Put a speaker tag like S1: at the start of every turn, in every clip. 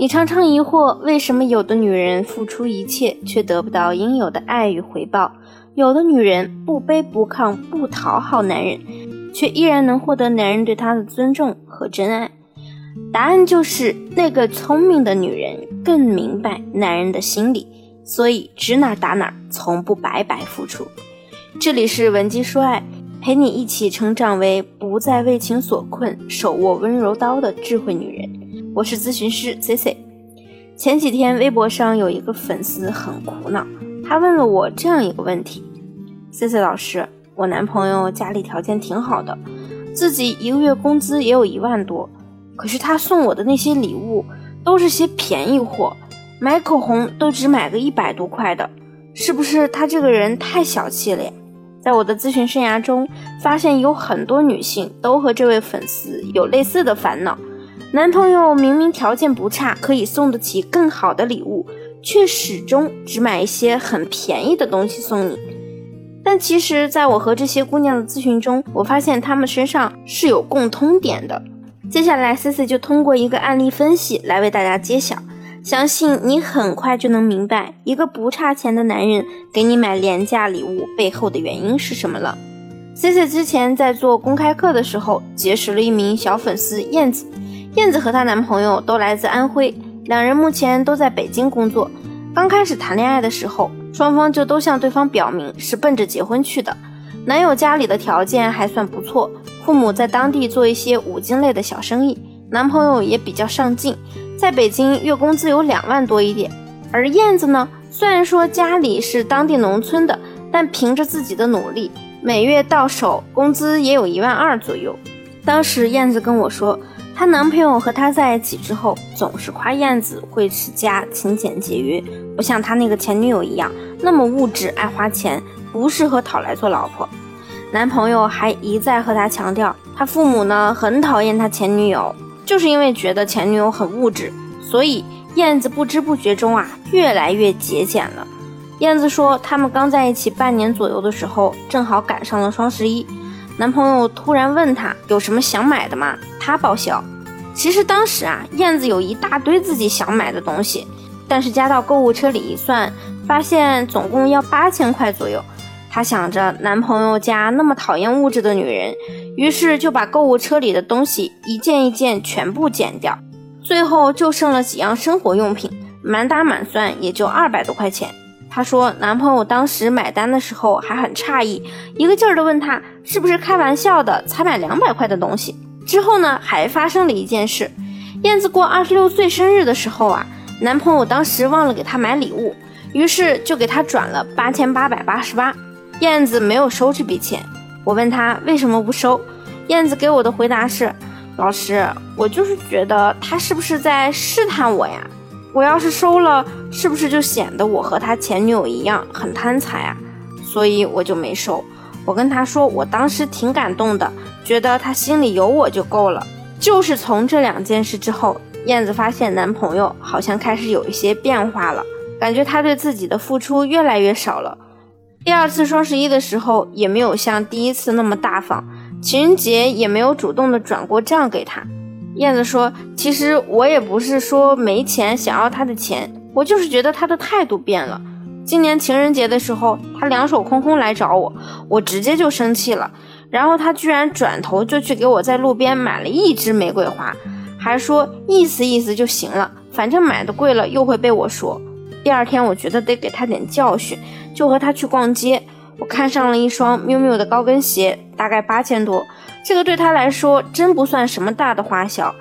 S1: 你常常疑惑，为什么有的女人付出一切却得不到应有的爱与回报，有的女人不卑不亢不讨好男人，却依然能获得男人对她的尊重和真爱？答案就是那个聪明的女人更明白男人的心理，所以指哪打哪，从不白白付出。这里是文姬说爱，陪你一起成长为不再为情所困、手握温柔刀的智慧女人。我是咨询师 C C。前几天微博上有一个粉丝很苦恼，他问了我这样一个问题：C C 老师，我男朋友家里条件挺好的，自己一个月工资也有一万多，可是他送我的那些礼物都是些便宜货，买口红都只买个一百多块的，是不是他这个人太小气了呀？在我的咨询生涯中，发现有很多女性都和这位粉丝有类似的烦恼。男朋友明明条件不差，可以送得起更好的礼物，却始终只买一些很便宜的东西送你。但其实，在我和这些姑娘的咨询中，我发现她们身上是有共通点的。接下来，C C 就通过一个案例分析来为大家揭晓，相信你很快就能明白，一个不差钱的男人给你买廉价礼物背后的原因是什么了。C C 之前在做公开课的时候，结识了一名小粉丝燕子。燕子和她男朋友都来自安徽，两人目前都在北京工作。刚开始谈恋爱的时候，双方就都向对方表明是奔着结婚去的。男友家里的条件还算不错，父母在当地做一些五金类的小生意，男朋友也比较上进，在北京月工资有两万多一点。而燕子呢，虽然说家里是当地农村的，但凭着自己的努力，每月到手工资也有一万二左右。当时燕子跟我说。她男朋友和她在一起之后，总是夸燕子会持家、勤俭节约，不像他那个前女友一样那么物质、爱花钱，不适合讨来做老婆。男朋友还一再和她强调，他父母呢很讨厌他前女友，就是因为觉得前女友很物质，所以燕子不知不觉中啊越来越节俭了。燕子说，他们刚在一起半年左右的时候，正好赶上了双十一。男朋友突然问她有什么想买的吗？他报销。其实当时啊，燕子有一大堆自己想买的东西，但是加到购物车里一算，发现总共要八千块左右。她想着男朋友家那么讨厌物质的女人，于是就把购物车里的东西一件一件全部减掉，最后就剩了几样生活用品，满打满算也就二百多块钱。她说，男朋友当时买单的时候还很诧异，一个劲儿的问她是不是开玩笑的，才买两百块的东西。之后呢，还发生了一件事，燕子过二十六岁生日的时候啊，男朋友当时忘了给她买礼物，于是就给她转了八千八百八十八。燕子没有收这笔钱，我问她为什么不收，燕子给我的回答是：老师，我就是觉得他是不是在试探我呀？我要是收了，是不是就显得我和他前女友一样很贪财啊？所以我就没收。我跟他说，我当时挺感动的，觉得他心里有我就够了。就是从这两件事之后，燕子发现男朋友好像开始有一些变化了，感觉他对自己的付出越来越少了。第二次双十一的时候，也没有像第一次那么大方，情人节也没有主动的转过账给他。燕子说：“其实我也不是说没钱想要他的钱，我就是觉得他的态度变了。今年情人节的时候，他两手空空来找我，我直接就生气了。然后他居然转头就去给我在路边买了一支玫瑰花，还说意思意思就行了，反正买的贵了又会被我说。第二天我觉得得给他点教训，就和他去逛街。我看上了一双 miu miu 的高跟鞋，大概八千多。”这个对他来说真不算什么大的花销，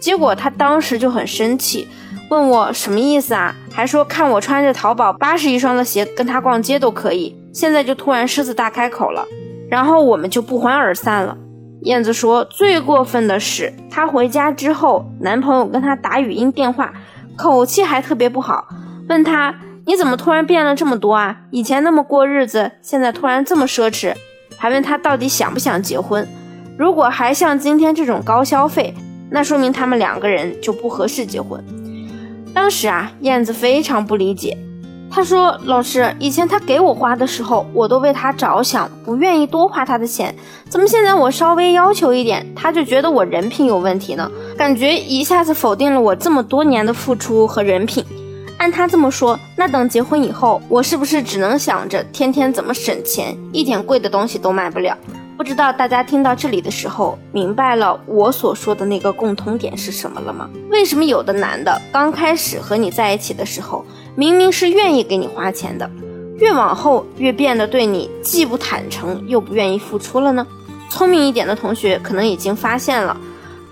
S1: 结果他当时就很生气，问我什么意思啊？还说看我穿着淘宝八十一双的鞋跟他逛街都可以，现在就突然狮子大开口了，然后我们就不欢而散了。燕子说最过分的是，她回家之后，男朋友跟她打语音电话，口气还特别不好，问她你怎么突然变了这么多啊？以前那么过日子，现在突然这么奢侈，还问她到底想不想结婚。如果还像今天这种高消费，那说明他们两个人就不合适结婚。当时啊，燕子非常不理解，她说：“老师，以前他给我花的时候，我都为他着想，不愿意多花他的钱，怎么现在我稍微要求一点，他就觉得我人品有问题呢？感感觉一下子否定了我这么多年的付出和人品。按他这么说，那等结婚以后，我是不是只能想着天天怎么省钱，一点贵的东西都买不了？不知道大家听到这里的时候，明白了我所说的那个共通点是什么了吗？为什么有的男的刚开始和你在一起的时候，明明是愿意给你花钱的，越往后越变得对你既不坦诚又不愿意付出了呢？聪明一点的同学可能已经发现了，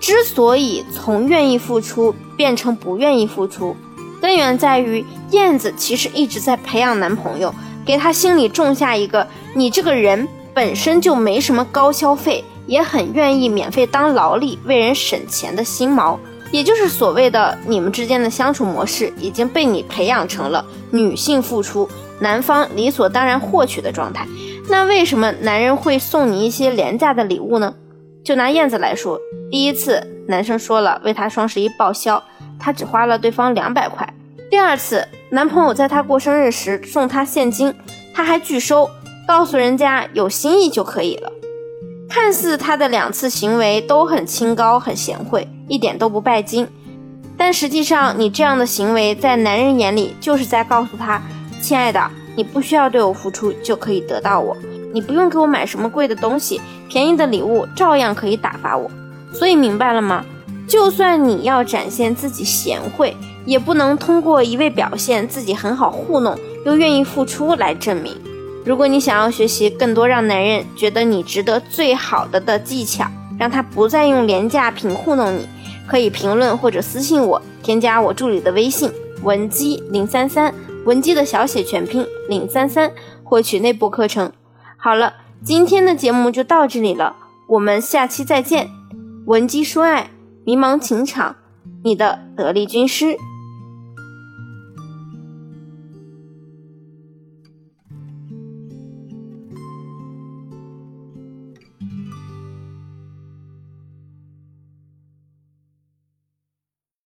S1: 之所以从愿意付出变成不愿意付出，根源在于燕子其实一直在培养男朋友，给他心里种下一个你这个人。本身就没什么高消费，也很愿意免费当劳力为人省钱的新毛，也就是所谓的你们之间的相处模式已经被你培养成了女性付出，男方理所当然获取的状态。那为什么男人会送你一些廉价的礼物呢？就拿燕子来说，第一次男生说了为她双十一报销，她只花了对方两百块；第二次男朋友在她过生日时送她现金，她还拒收。告诉人家有心意就可以了，看似他的两次行为都很清高、很贤惠，一点都不拜金，但实际上你这样的行为在男人眼里就是在告诉他：亲爱的，你不需要对我付出就可以得到我，你不用给我买什么贵的东西，便宜的礼物照样可以打发我。所以明白了吗？就算你要展现自己贤惠，也不能通过一味表现自己很好糊弄又愿意付出来证明。如果你想要学习更多让男人觉得你值得最好的的技巧，让他不再用廉价品糊弄你，可以评论或者私信我，添加我助理的微信文姬零三三，文姬的小写全拼零三三，获取内部课程。好了，今天的节目就到这里了，我们下期再见。文姬说爱，迷茫情场，你的得力军师。